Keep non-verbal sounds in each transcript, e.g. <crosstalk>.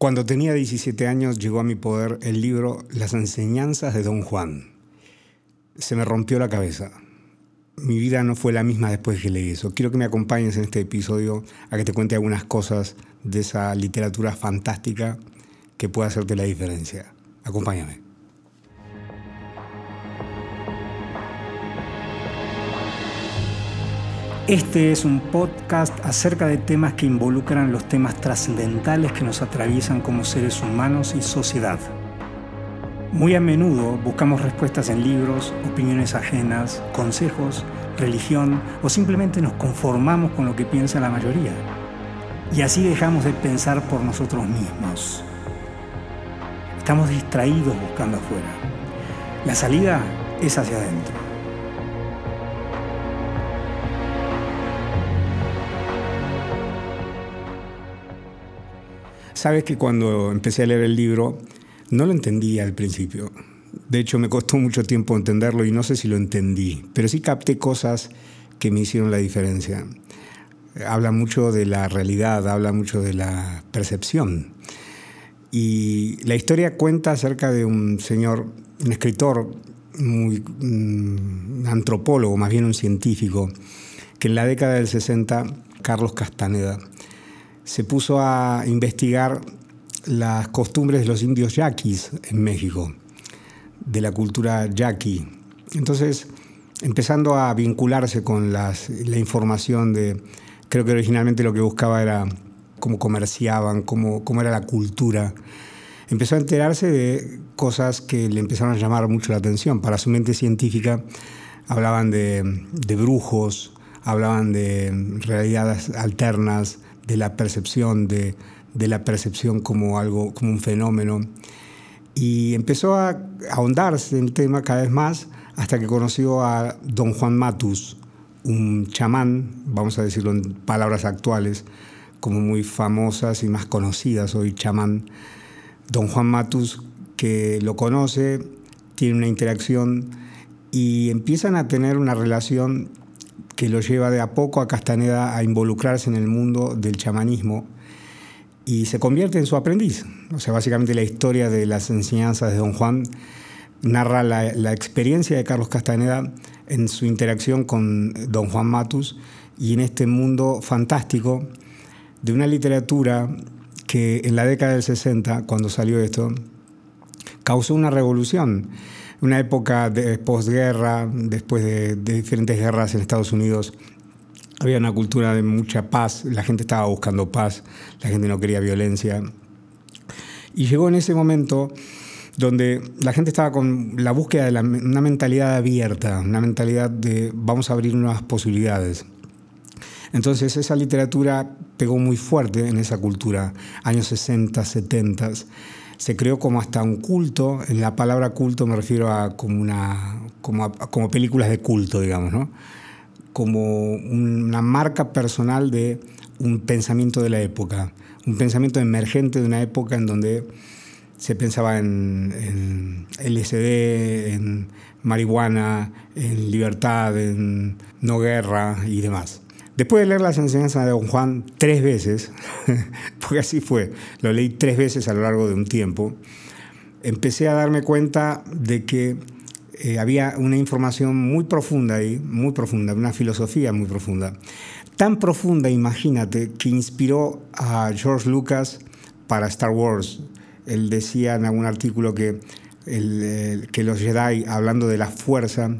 Cuando tenía 17 años llegó a mi poder el libro Las enseñanzas de Don Juan. Se me rompió la cabeza. Mi vida no fue la misma después que leí eso. Quiero que me acompañes en este episodio a que te cuente algunas cosas de esa literatura fantástica que puede hacerte la diferencia. Acompáñame. Este es un podcast acerca de temas que involucran los temas trascendentales que nos atraviesan como seres humanos y sociedad. Muy a menudo buscamos respuestas en libros, opiniones ajenas, consejos, religión o simplemente nos conformamos con lo que piensa la mayoría. Y así dejamos de pensar por nosotros mismos. Estamos distraídos buscando afuera. La salida es hacia adentro. Sabes que cuando empecé a leer el libro no lo entendía al principio. De hecho, me costó mucho tiempo entenderlo y no sé si lo entendí, pero sí capté cosas que me hicieron la diferencia. Habla mucho de la realidad, habla mucho de la percepción. Y la historia cuenta acerca de un señor, un escritor, muy, un antropólogo, más bien un científico, que en la década del 60, Carlos Castaneda, se puso a investigar las costumbres de los indios yaquis en México, de la cultura yaqui. Entonces, empezando a vincularse con la información de, creo que originalmente lo que buscaba era cómo comerciaban, cómo, cómo era la cultura, empezó a enterarse de cosas que le empezaron a llamar mucho la atención. Para su mente científica hablaban de, de brujos, hablaban de realidades alternas, de la percepción, de, la percepción como algo, como un fenómeno. Y empezó a ahondarse en el tema cada vez más hasta que conoció a don Juan Matus, un chamán, vamos a decirlo en palabras actuales, como muy famosas y más conocidas hoy, chamán. Don Juan Matus, que lo conoce, tiene una interacción y empiezan a tener una relación que lo lleva de a poco a Castaneda a involucrarse en el mundo del chamanismo y se convierte en su aprendiz. O sea, básicamente la historia de las enseñanzas de Don Juan narra la, experiencia de Carlos Castaneda en su interacción con Don Juan Matus y en este mundo fantástico de una literatura que en la década del 60, cuando salió esto, causó una revolución una época de posguerra, después de, diferentes guerras en Estados Unidos, había una cultura de mucha paz, la gente estaba buscando paz, la gente no quería violencia. Y llegó en ese momento donde la gente estaba con la búsqueda de una mentalidad abierta, una mentalidad de vamos a abrir nuevas posibilidades. Entonces esa literatura pegó muy fuerte en esa cultura, años 60, 70 se creó como hasta un culto. En la palabra culto me refiero a como, una, como, películas de culto, digamos, ¿no? como una marca personal de un pensamiento de la época, un pensamiento emergente de una época en donde se pensaba en, en LSD, en marihuana, en libertad, en no guerra y demás. Después de leer las enseñanzas de Don Juan tres veces, <laughs> porque así fue, lo leí tres veces a lo largo de un tiempo, empecé a darme cuenta de que eh, había una información muy profunda ahí, muy profunda, una filosofía muy profunda. Tan profunda, imagínate, que inspiró a George Lucas para Star Wars. Él decía en algún artículo que, que los Jedi, hablando de la fuerza,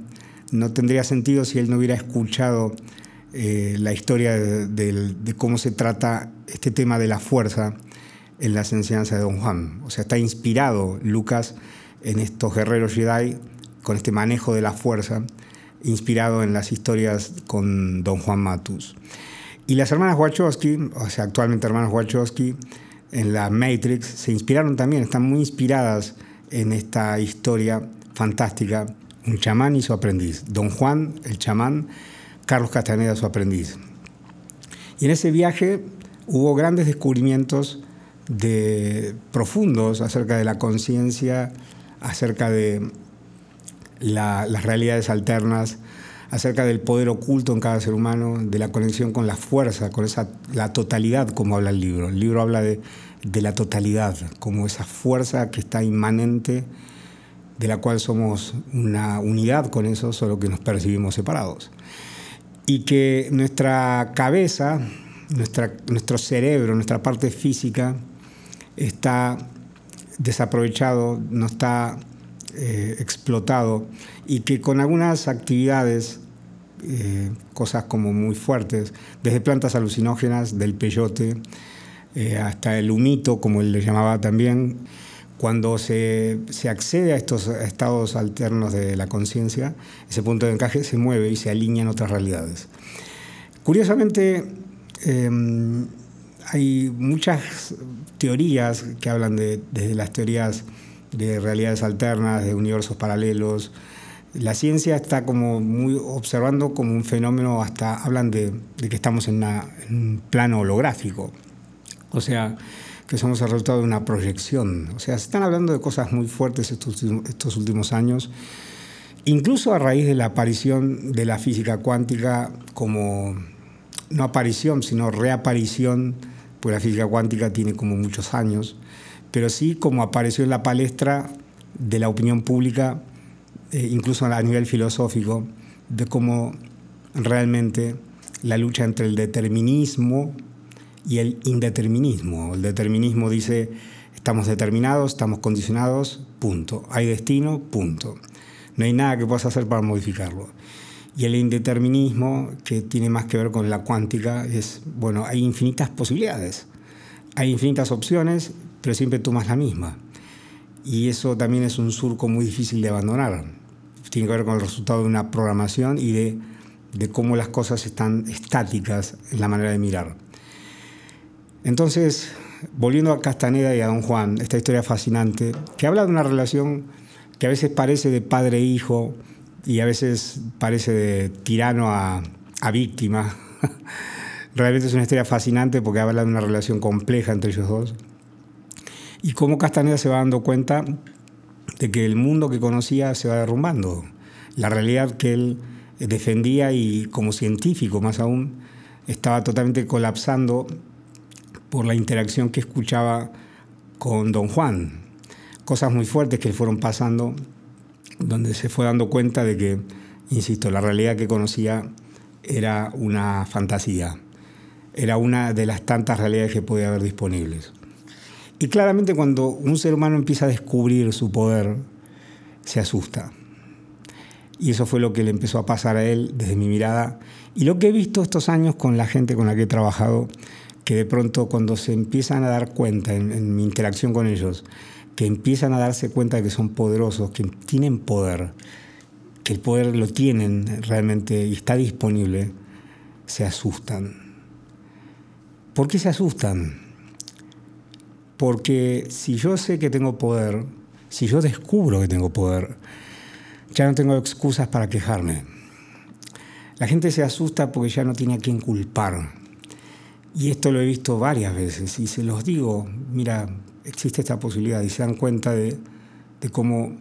no tendría sentido si él no hubiera escuchado eh, la historia de, cómo se trata este tema de la fuerza en las enseñanzas de Don Juan. O sea, está inspirado Lucas en estos guerreros Jedi con este manejo de la fuerza, inspirado en las historias con Don Juan Matus. Y las hermanas Wachowski, o sea, actualmente hermanas Wachowski, en la Matrix, se inspiraron también, están muy inspiradas en esta historia fantástica, un chamán y su aprendiz. Don Juan, el chamán, Carlos Castaneda, su aprendiz. Y en ese viaje hubo grandes descubrimientos de, profundos acerca de la conciencia, acerca de las realidades alternas, acerca del poder oculto en cada ser humano, de la conexión con la fuerza, con esa, la totalidad como habla el libro. El libro habla de de la totalidad, como esa fuerza que está inmanente, de la cual somos una unidad con eso, solo que nos percibimos separados. Y que nuestra cabeza, nuestra, nuestro cerebro, nuestra parte física, está desaprovechado, no está eh, explotado y que con algunas actividades, eh, cosas como muy fuertes, desde plantas alucinógenas, del peyote, eh, hasta el humito, como él le llamaba también, cuando se, se, accede a estos estados alternos de la conciencia, ese punto de encaje se mueve y se alinea en otras realidades. Curiosamente, em, hay muchas teorías que hablan de, desde las teorías de realidades alternas, de universos paralelos. La ciencia está como muy observando como un fenómeno, hasta hablan de, que estamos en, un plano holográfico, o sea, que somos el resultado de una proyección. O sea, se están hablando de cosas muy fuertes estos, estos últimos años, incluso a raíz de la aparición de la física cuántica como, no aparición, sino reaparición, pues la física cuántica tiene como muchos años, pero sí como apareció en la palestra de la opinión pública, eh, incluso a nivel filosófico, de cómo realmente la lucha entre el determinismo y el indeterminismo. El determinismo dice, estamos determinados, estamos condicionados, punto. Hay destino, punto. No hay nada que puedas hacer para modificarlo. Y el indeterminismo, que tiene más que ver con la cuántica, es, bueno, hay infinitas posibilidades, hay infinitas opciones, pero siempre tomas la misma. Y eso también es un surco muy difícil de abandonar. Tiene que ver con el resultado de una programación y de, de cómo las cosas están estáticas en la manera de mirar. Entonces, volviendo a Castaneda y a Don Juan, esta historia fascinante, que habla de una relación que a veces parece de padre e y a veces parece de tirano a, a víctima. <laughs> Realmente es una historia fascinante porque habla de una relación compleja entre ellos dos y cómo Castaneda se va dando cuenta de que el mundo que conocía se va derrumbando. La realidad que él defendía y como científico más aún estaba totalmente colapsando por la interacción que escuchaba con don Juan. Cosas muy fuertes que le fueron pasando, donde se fue dando cuenta de que, insisto, la realidad que conocía era una fantasía, era una de las tantas realidades que podía haber disponibles. Y claramente cuando un ser humano empieza a descubrir su poder, se asusta. Y eso fue lo que le empezó a pasar a él desde mi mirada. Y lo que he visto estos años con la gente con la que he trabajado, que de pronto cuando se empiezan a dar cuenta en, mi interacción con ellos, que empiezan a darse cuenta de que son poderosos, que tienen poder, que el poder lo tienen realmente y está disponible, se asustan. ¿Por qué se asustan? Porque si yo sé que tengo poder, si yo descubro que tengo poder, ya no tengo excusas para quejarme. La gente se asusta porque ya no tiene a quién culpar. Y esto lo he visto varias veces y se los digo, mira, existe esta posibilidad y se dan cuenta de, de cómo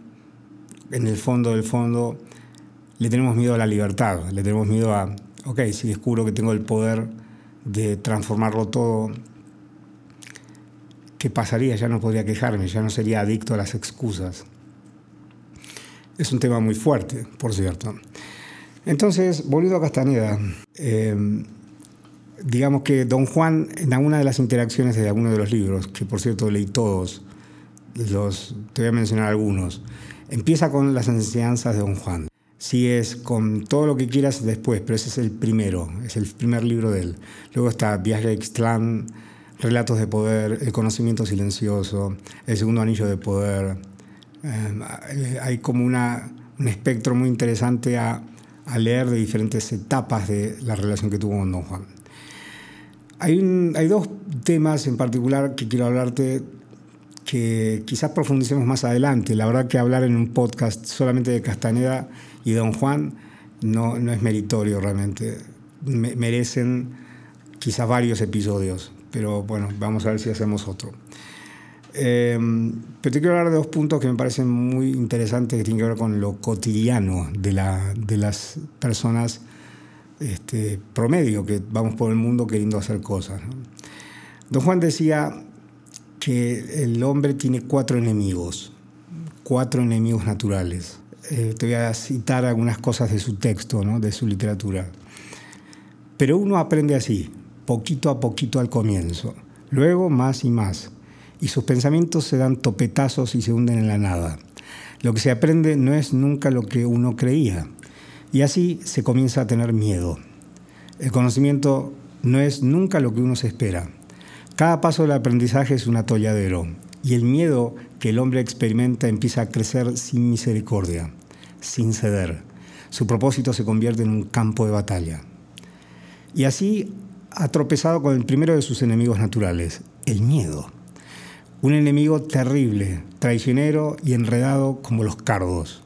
en el fondo del fondo le tenemos miedo a la libertad, le tenemos miedo a, ok, si descubro que tengo el poder de transformarlo todo ¿qué pasaría? Ya no podría quejarme, ya no sería adicto a las excusas. Es un tema muy fuerte, por cierto. Entonces, volviendo a Castaneda, eh, digamos que don Juan, en alguna de las interacciones de alguno de los libros, que por cierto leí todos, los, te voy a mencionar algunos, empieza con las enseñanzas de don Juan. Sigues con todo lo que quieras después, pero ese es el primero, es el primer libro de él. Luego está Viaje a Ixtlán, Relatos de Poder, El Conocimiento Silencioso, El Segundo Anillo de Poder. Eh, hay como una, un espectro muy interesante a, a, leer de diferentes etapas de la relación que tuvo con Don Juan. Hay, dos temas en particular que quiero hablarte que quizás profundicemos más adelante. La verdad que hablar en un podcast solamente de Castaneda y Don Juan no, no es meritorio realmente. merecen quizás varios episodios pero bueno, vamos a ver si hacemos otro. Em, pero te quiero hablar de dos puntos que me parecen muy interesantes que tienen que ver con lo cotidiano de, la, de las personas este, promedio que vamos por el mundo queriendo hacer cosas. Don Juan decía, que el hombre tiene cuatro enemigos, cuatro enemigos naturales. Eh, te voy a citar algunas cosas de su texto, ¿no? de su literatura. Pero uno aprende así, poquito a poquito al comienzo, luego más y más, y sus pensamientos se dan topetazos y se hunden en la nada. Lo que se aprende no es nunca lo que uno creía, y así se comienza a tener miedo. El conocimiento no es nunca lo que uno se espera. Cada paso del aprendizaje es un atolladero, y el miedo que el hombre experimenta empieza a crecer sin misericordia, sin ceder. Su propósito se convierte en un campo de batalla. Y así ha tropezado con el primero de sus enemigos naturales, el miedo. Un enemigo terrible, traicionero y enredado como los cardos.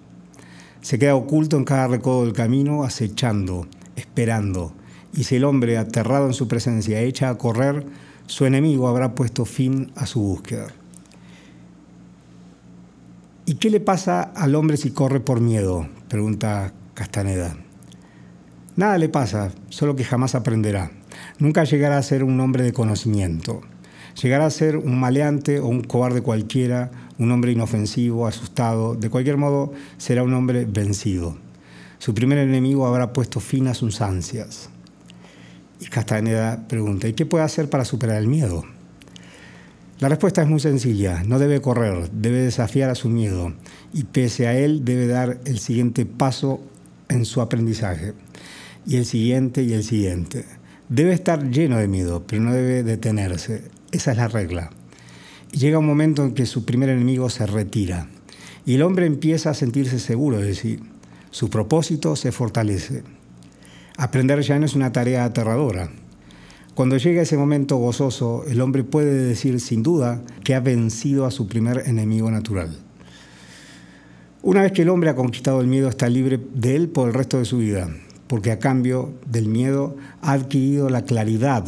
Se queda oculto en cada recodo del camino, acechando, esperando. Y si el hombre, aterrado en su presencia, echa a correr, su enemigo habrá puesto fin a su búsqueda. ¿Y qué le pasa al hombre si corre por miedo? Pregunta Castaneda. Nada le pasa, solo que jamás aprenderá. Nunca llegará a ser un hombre de conocimiento. Llegará a ser un maleante o un cobarde cualquiera, un hombre inofensivo, asustado. De cualquier modo, será un hombre vencido. Su primer enemigo habrá puesto fin a sus ansias. Y Castaneda pregunta, ¿y qué puede hacer para superar el miedo? La respuesta es muy sencilla, no debe correr, debe desafiar a su miedo y pese a él debe dar el siguiente paso en su aprendizaje y el siguiente y el siguiente. Debe estar lleno de miedo, pero no debe detenerse. Esa es la regla. Llega un momento en que su primer enemigo se retira y el hombre empieza a sentirse seguro de sí. Su propósito se fortalece. Aprender ya no es una tarea aterradora. Cuando llega ese momento gozoso, el hombre puede decir sin duda que ha vencido a su primer enemigo natural. Una vez que el hombre ha conquistado el miedo, está libre de él por el resto de su vida porque a cambio del miedo ha adquirido la claridad,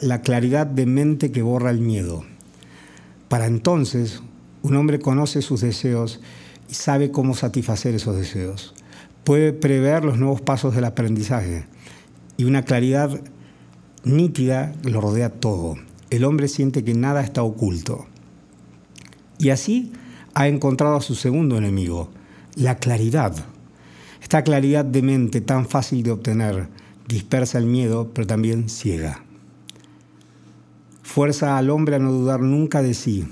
la claridad de mente que borra el miedo. Para entonces, un hombre conoce sus deseos y sabe cómo satisfacer esos deseos. Puede prever los nuevos pasos del aprendizaje y una claridad nítida lo rodea todo. El hombre siente que nada está oculto. Y así ha encontrado a su segundo enemigo, la claridad. Esta claridad de mente tan fácil de obtener dispersa el miedo, pero también ciega. Fuerza al hombre a no dudar nunca de sí.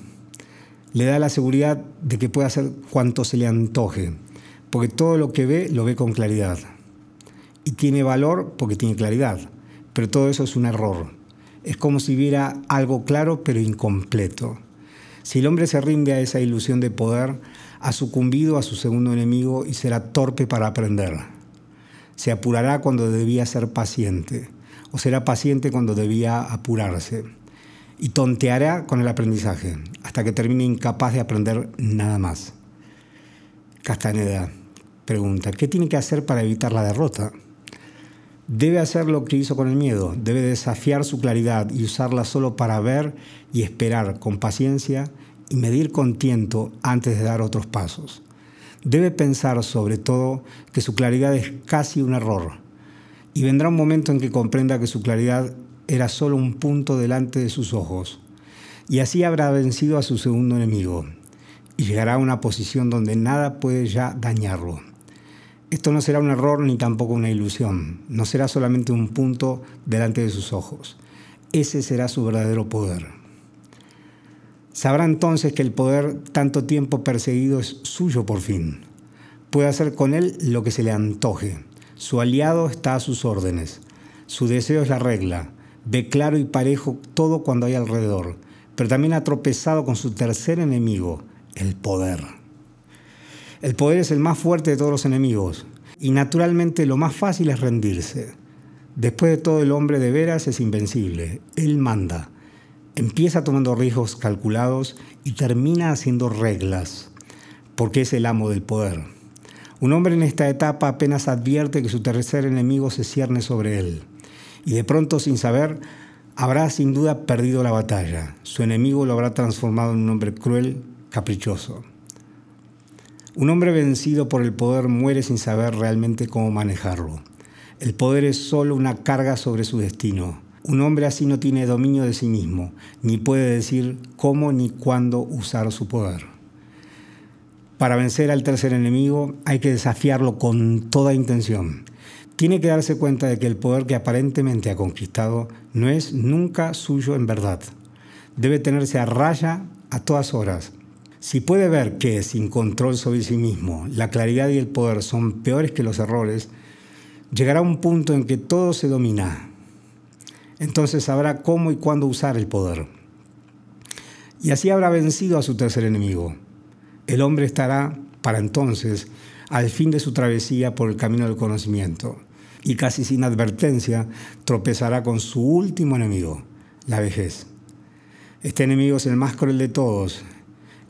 Le da la seguridad de que puede hacer cuanto se le antoje, porque todo lo que ve lo ve con claridad. Y tiene valor porque tiene claridad, pero todo eso es un error. Es como si viera algo claro pero incompleto. Si el hombre se rinde a esa ilusión de poder, ha sucumbido a su segundo enemigo y será torpe para aprender. Se apurará cuando debía ser paciente, o será paciente cuando debía apurarse. Y tonteará con el aprendizaje, hasta que termine incapaz de aprender nada más. Castaneda pregunta, ¿qué tiene que hacer para evitar la derrota? Debe hacer lo que hizo con el miedo, debe desafiar su claridad y usarla solo para ver y esperar con paciencia y medir con tiento antes de dar otros pasos. Debe pensar sobre todo que su claridad es casi un error y vendrá un momento en que comprenda que su claridad era solo un punto delante de sus ojos y así habrá vencido a su segundo enemigo y llegará a una posición donde nada puede ya dañarlo. Esto no será un error ni tampoco una ilusión, no será solamente un punto delante de sus ojos. Ese será su verdadero poder. Sabrá entonces que el poder tanto tiempo perseguido es suyo por fin. Puede hacer con él lo que se le antoje. Su aliado está a sus órdenes. Su deseo es la regla. Ve claro y parejo todo cuando hay alrededor. Pero también ha tropezado con su tercer enemigo, el poder. El poder es el más fuerte de todos los enemigos. Y naturalmente lo más fácil es rendirse. Después de todo el hombre de veras es invencible. Él manda. Empieza tomando riesgos calculados y termina haciendo reglas, porque es el amo del poder. Un hombre en esta etapa apenas advierte que su tercer enemigo se cierne sobre él, y de pronto, sin saber, habrá sin duda perdido la batalla. Su enemigo lo habrá transformado en un hombre cruel, caprichoso. Un hombre vencido por el poder muere sin saber realmente cómo manejarlo. El poder es solo una carga sobre su destino Un hombre así no tiene dominio de sí mismo, ni puede decir cómo ni cuándo usar su poder. Para vencer al tercer enemigo hay que desafiarlo con toda intención. Tiene que darse cuenta de que el poder que aparentemente ha conquistado no es nunca suyo en verdad. Debe tenerse a raya a todas horas. Si puede ver que, sin control sobre sí mismo, la claridad y el poder son peores que los errores, llegará un punto en que todo se domina. Entonces sabrá cómo y cuándo usar el poder. Y así habrá vencido a su tercer enemigo. El hombre estará, para entonces, al fin de su travesía por el camino del conocimiento, y casi sin advertencia tropezará con su último enemigo, la vejez. Este enemigo es el más cruel de todos,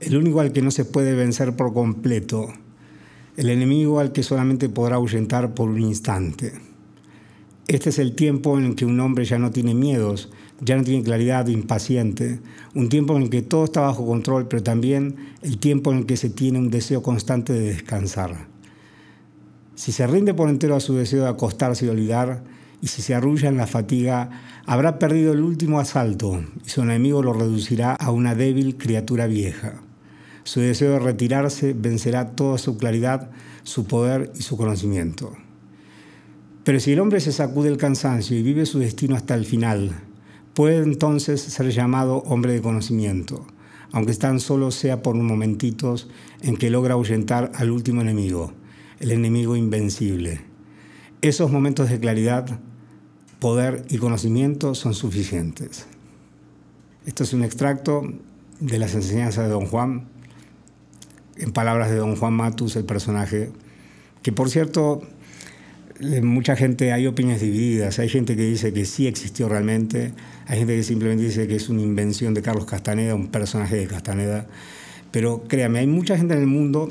el único al que no se puede vencer por completo, el enemigo al que solamente podrá ahuyentar por un instante. Este es el tiempo en el que un hombre ya no tiene miedos, ya no tiene claridad, impaciente, un tiempo en el que todo está bajo control, pero también el tiempo en el que se tiene un deseo constante de descansar. Si se rinde por entero a su deseo de acostarse y olvidar, y si se arrulla en la fatiga, habrá perdido el último asalto y su enemigo lo reducirá a una débil criatura vieja. Su deseo de retirarse vencerá toda su claridad, su poder y su conocimiento. Pero si el hombre se sacude el cansancio y vive su destino hasta el final, puede entonces ser llamado hombre de conocimiento, aunque tan solo sea por un momentitos en que logra ahuyentar al último enemigo, el enemigo invencible. Esos momentos de claridad, poder y conocimiento son suficientes. Esto es un extracto de las enseñanzas de Don Juan, en palabras de Don Juan Matus, el personaje, que por cierto, mucha gente, hay opiniones divididas, hay gente que dice que sí existió realmente, hay gente que simplemente dice que es una invención de Carlos Castaneda, un personaje de Castaneda, pero créame, hay mucha gente en el mundo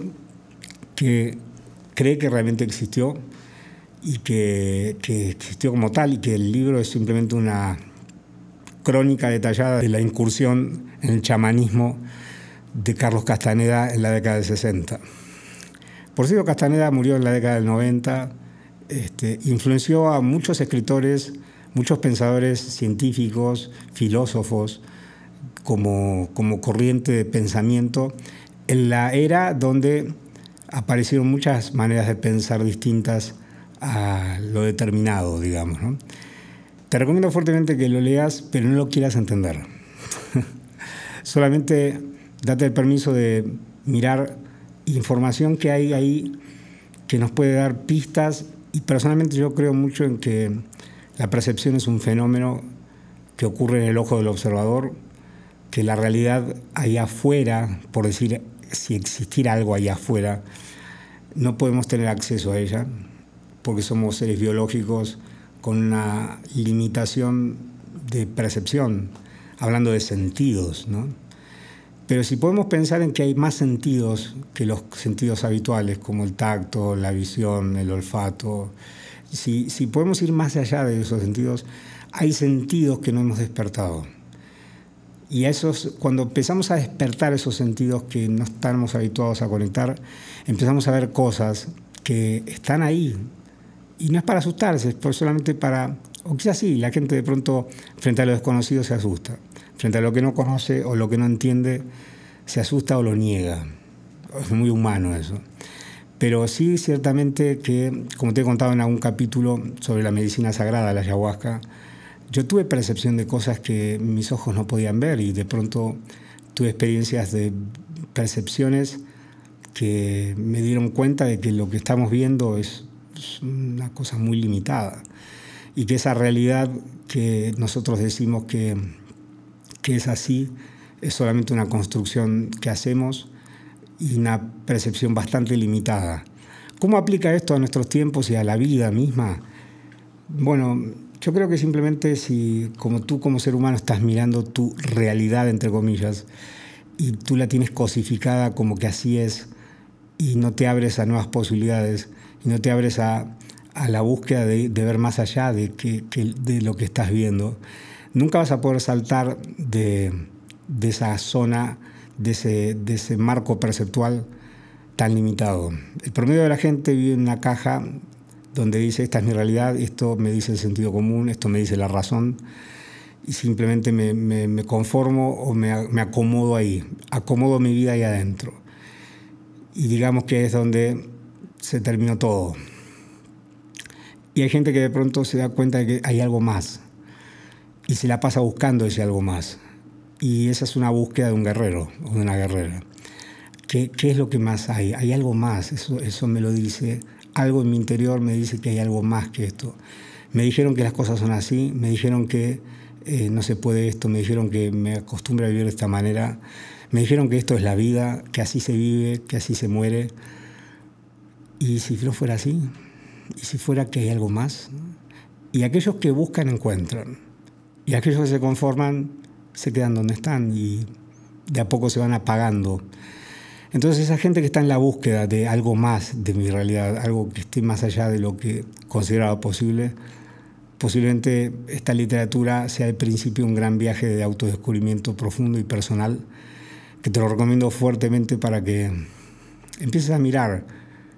que cree que realmente existió y que, existió como tal y que el libro es simplemente una crónica detallada de la incursión en el chamanismo de Carlos Castaneda en la década del 60. Por cierto, Castaneda murió en la década del 90, este, influenció a muchos escritores, muchos pensadores científicos, filósofos, como, como corriente de pensamiento, en la era donde aparecieron muchas maneras de pensar distintas a lo determinado, digamos. Te recomiendo fuertemente que lo leas, pero no lo quieras entender. <laughs> Solamente date el permiso de mirar información que hay ahí que nos puede dar pistas y personalmente yo creo mucho en que la percepción es un fenómeno que ocurre en el ojo del observador, que la realidad allá afuera, por decir si existiera algo allá afuera, no podemos tener acceso a ella porque somos seres biológicos con una limitación de percepción, hablando de sentidos, ¿no? Pero si podemos pensar en que hay más sentidos que los sentidos habituales, como el tacto, la visión, el olfato, si, si podemos ir más allá de esos sentidos, hay sentidos que no hemos despertado. Y esos, cuando empezamos a despertar esos sentidos que no estamos habituados a conectar, empezamos a ver cosas que están ahí. Y no es para asustarse, es solamente para, o quizás sí, la gente de pronto frente a lo desconocido se asusta frente a lo que no conoce o lo que no entiende, se asusta o lo niega. Es muy humano eso. Pero sí, ciertamente que, como te he contado en algún capítulo sobre la medicina sagrada, la ayahuasca, yo tuve percepción de cosas que mis ojos no podían ver y de pronto tuve experiencias de percepciones que me dieron cuenta de que lo que estamos viendo es una cosa muy limitada y que esa realidad que nosotros decimos que que es así, es solamente una construcción que hacemos y una percepción bastante limitada. ¿Cómo aplica esto a nuestros tiempos y a la vida misma? Bueno, yo creo que simplemente si como tú como ser humano estás mirando tu realidad, entre comillas, y tú la tienes cosificada como que así es, y no te abres a nuevas posibilidades, y no te abres a, la búsqueda de, ver más allá de, de lo que estás viendo, nunca vas a poder saltar de, esa zona, de ese, de ese marco perceptual tan limitado. El promedio de la gente vive en una caja donde dice esta es mi realidad, esto me dice el sentido común, esto me dice la razón, y simplemente me, conformo o me, acomodo ahí, acomodo mi vida ahí adentro. Y digamos que es donde se terminó todo. Y hay gente que de pronto se da cuenta de que hay algo más y se la pasa buscando ese algo más. Y esa es una búsqueda de un guerrero o de una guerrera. ¿Qué, qué es lo que más hay? Hay algo más, eso, eso me lo dice. Algo en mi interior me dice que hay algo más que esto. Me dijeron que las cosas son así, me dijeron que eh, no se puede esto, me dijeron que me acostumbre a vivir de esta manera, me dijeron que esto es la vida, que así se vive, que así se muere. ¿Y si no fuera así? ¿Y si fuera que hay algo más? Y aquellos que buscan encuentran. Y aquellos que se conforman se quedan donde están y de a poco se van apagando. Entonces esa gente que está en la búsqueda de algo más de mi realidad, algo que esté más allá de lo que consideraba posible, posiblemente esta literatura sea al principio un gran viaje de autodescubrimiento profundo y personal, que te lo recomiendo fuertemente para que empieces a mirar,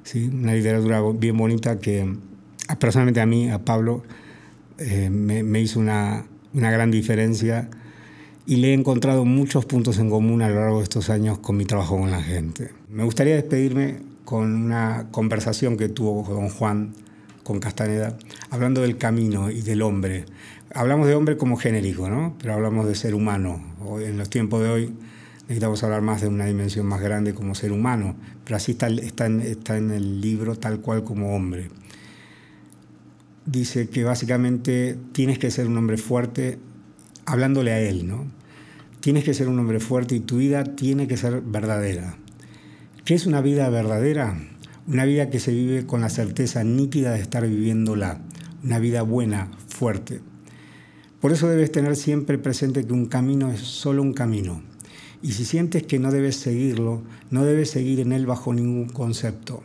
¿sí? una literatura bien bonita que personalmente a mí, a Pablo, eh, me hizo una, una gran diferencia y le he encontrado muchos puntos en común a lo largo de estos años con mi trabajo con la gente. Me gustaría despedirme con una conversación que tuvo con Juan, con Castaneda, hablando del camino y del hombre. Hablamos de hombre como genérico, ¿no? pero hablamos de ser humano. Hoy, en los tiempos de hoy necesitamos hablar más de una dimensión más grande como ser humano, pero así está, está, en, está en el libro tal cual como hombre dice que básicamente tienes que ser un hombre fuerte hablándole a él, ¿no? Tienes que ser un hombre fuerte y tu vida tiene que ser verdadera. ¿Qué es una vida verdadera? Una vida que se vive con la certeza nítida de estar viviéndola. Una vida buena, fuerte. Por eso debes tener siempre presente que un camino es solo un camino. Y si sientes que no debes seguirlo, no debes seguir en él bajo ningún concepto.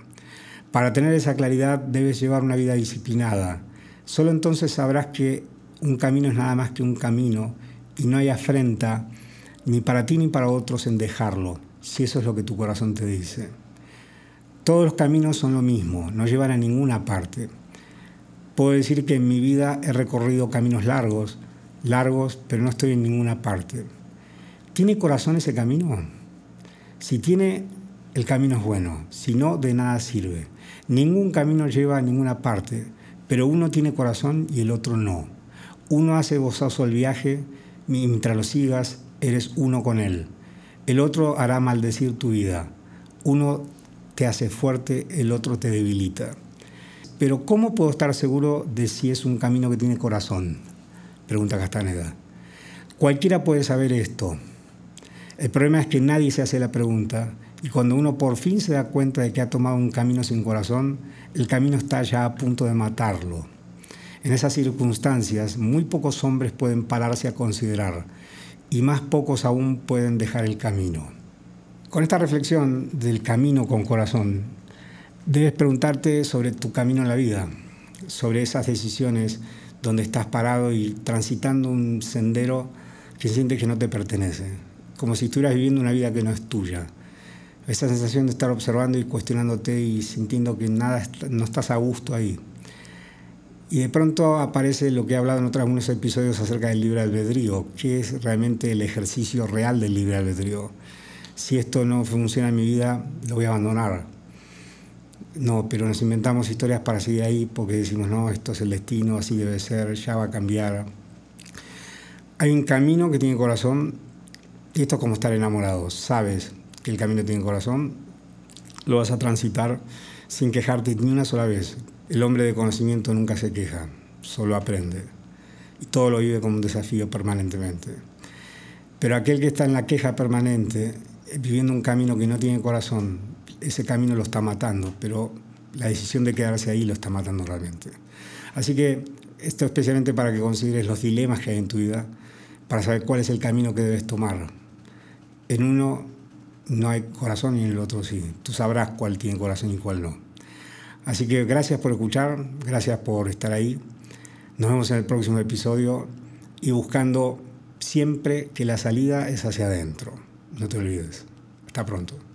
Para tener esa claridad debes llevar una vida disciplinada, Solo entonces sabrás que un camino es nada más que un camino y no hay afrenta ni para ti ni para otros en dejarlo, si eso es lo que tu corazón te dice. Todos los caminos son lo mismo, no llevan a ninguna parte. Puedo decir que en mi vida he recorrido caminos largos, largos, pero no estoy en ninguna parte. ¿Tiene corazón ese camino? Si tiene, el camino es bueno, si no, de nada sirve. Ningún camino lleva a ninguna parte pero uno tiene corazón y el otro no. Uno hace gozoso el viaje, mientras lo sigas, eres uno con él. El otro hará maldecir tu vida. Uno te hace fuerte, el otro te debilita. Pero ¿cómo puedo estar seguro de si es un camino que tiene corazón? Pregunta Castaneda. Cualquiera puede saber esto. El problema es que nadie se hace la pregunta y cuando uno por fin se da cuenta de que ha tomado un camino sin corazón, el camino está ya a punto de matarlo. En esas circunstancias, muy pocos hombres pueden pararse a considerar y más pocos aún pueden dejar el camino. Con esta reflexión del camino con corazón, debes preguntarte sobre tu camino en la vida, sobre esas decisiones donde estás parado y transitando un sendero que sientes que no te pertenece, como si estuvieras viviendo una vida que no es tuya esa sensación de estar observando y cuestionándote y sintiendo que nada no estás a gusto ahí. Y de pronto aparece lo que he hablado en otros algunos episodios acerca del libre albedrío, que es realmente el ejercicio real del libre albedrío. Si esto no funciona en mi vida, lo voy a abandonar. No, pero nos inventamos historias para seguir ahí porque decimos, no, esto es el destino, así debe ser, ya va a cambiar. Hay un camino que tiene corazón y esto es como estar enamorado, sabes que el camino tiene corazón, lo vas a transitar sin quejarte ni una sola vez. El hombre de conocimiento nunca se queja, solo aprende. Y todo lo vive como un desafío permanentemente. Pero aquel que está en la queja permanente, viviendo un camino que no tiene corazón, ese camino lo está matando, pero la decisión de quedarse ahí lo está matando realmente. Así que esto especialmente para que consideres los dilemas que hay en tu vida, para saber cuál es el camino que debes tomar. En uno no hay corazón y en el otro sí. Tú sabrás cuál tiene corazón y cuál no. Así que gracias por escuchar, gracias por estar ahí. Nos vemos en el próximo episodio y buscando siempre que la salida es hacia adentro. No te olvides. Hasta pronto.